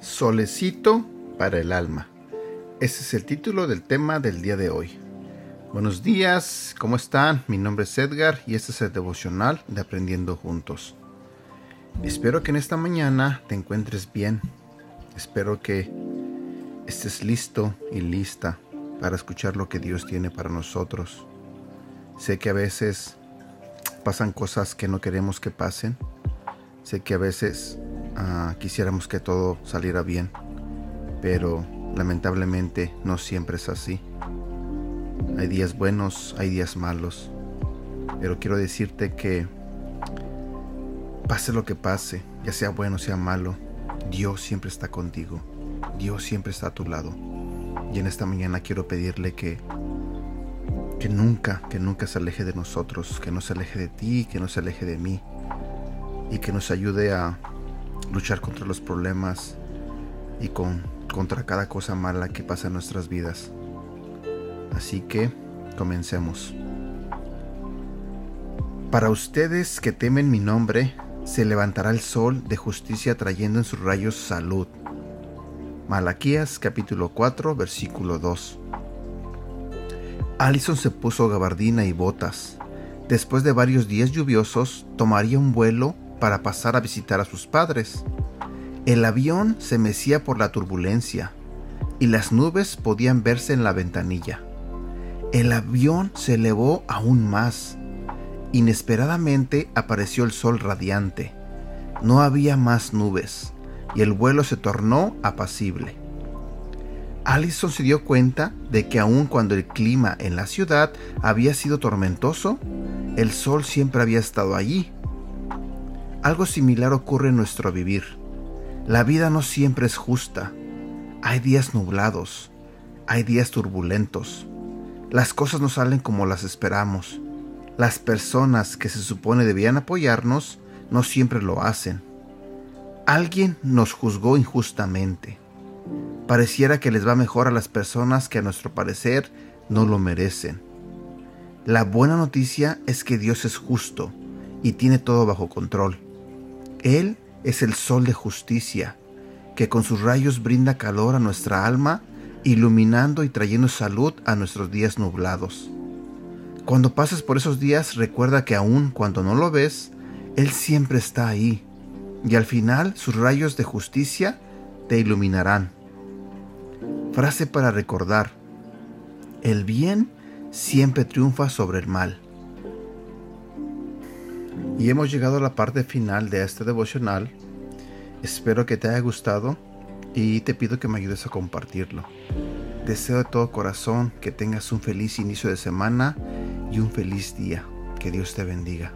Solecito para el alma. Ese es el título del tema del día de hoy. Buenos días, ¿cómo están? Mi nombre es Edgar y este es el devocional de Aprendiendo Juntos. Espero que en esta mañana te encuentres bien. Espero que estés listo y lista para escuchar lo que Dios tiene para nosotros. Sé que a veces pasan cosas que no queremos que pasen. Sé que a veces Ah, quisiéramos que todo saliera bien, pero lamentablemente no siempre es así. Hay días buenos, hay días malos, pero quiero decirte que pase lo que pase, ya sea bueno, sea malo, Dios siempre está contigo, Dios siempre está a tu lado. Y en esta mañana quiero pedirle que que nunca, que nunca se aleje de nosotros, que no se aleje de ti, que no se aleje de mí y que nos ayude a luchar contra los problemas y con, contra cada cosa mala que pasa en nuestras vidas. Así que comencemos. Para ustedes que temen mi nombre, se levantará el sol de justicia trayendo en sus rayos salud. Malaquías capítulo 4 versículo 2. Allison se puso gabardina y botas. Después de varios días lluviosos, tomaría un vuelo para pasar a visitar a sus padres. El avión se mecía por la turbulencia y las nubes podían verse en la ventanilla. El avión se elevó aún más. Inesperadamente apareció el sol radiante. No había más nubes y el vuelo se tornó apacible. Allison se dio cuenta de que aun cuando el clima en la ciudad había sido tormentoso, el sol siempre había estado allí algo similar ocurre en nuestro vivir. La vida no siempre es justa. Hay días nublados, hay días turbulentos. Las cosas no salen como las esperamos. Las personas que se supone debían apoyarnos no siempre lo hacen. Alguien nos juzgó injustamente. Pareciera que les va mejor a las personas que a nuestro parecer no lo merecen. La buena noticia es que Dios es justo y tiene todo bajo control. Él es el sol de justicia, que con sus rayos brinda calor a nuestra alma, iluminando y trayendo salud a nuestros días nublados. Cuando pases por esos días, recuerda que aun cuando no lo ves, Él siempre está ahí, y al final sus rayos de justicia te iluminarán. Frase para recordar. El bien siempre triunfa sobre el mal. Y hemos llegado a la parte final de este devocional. Espero que te haya gustado y te pido que me ayudes a compartirlo. Deseo de todo corazón que tengas un feliz inicio de semana y un feliz día. Que Dios te bendiga.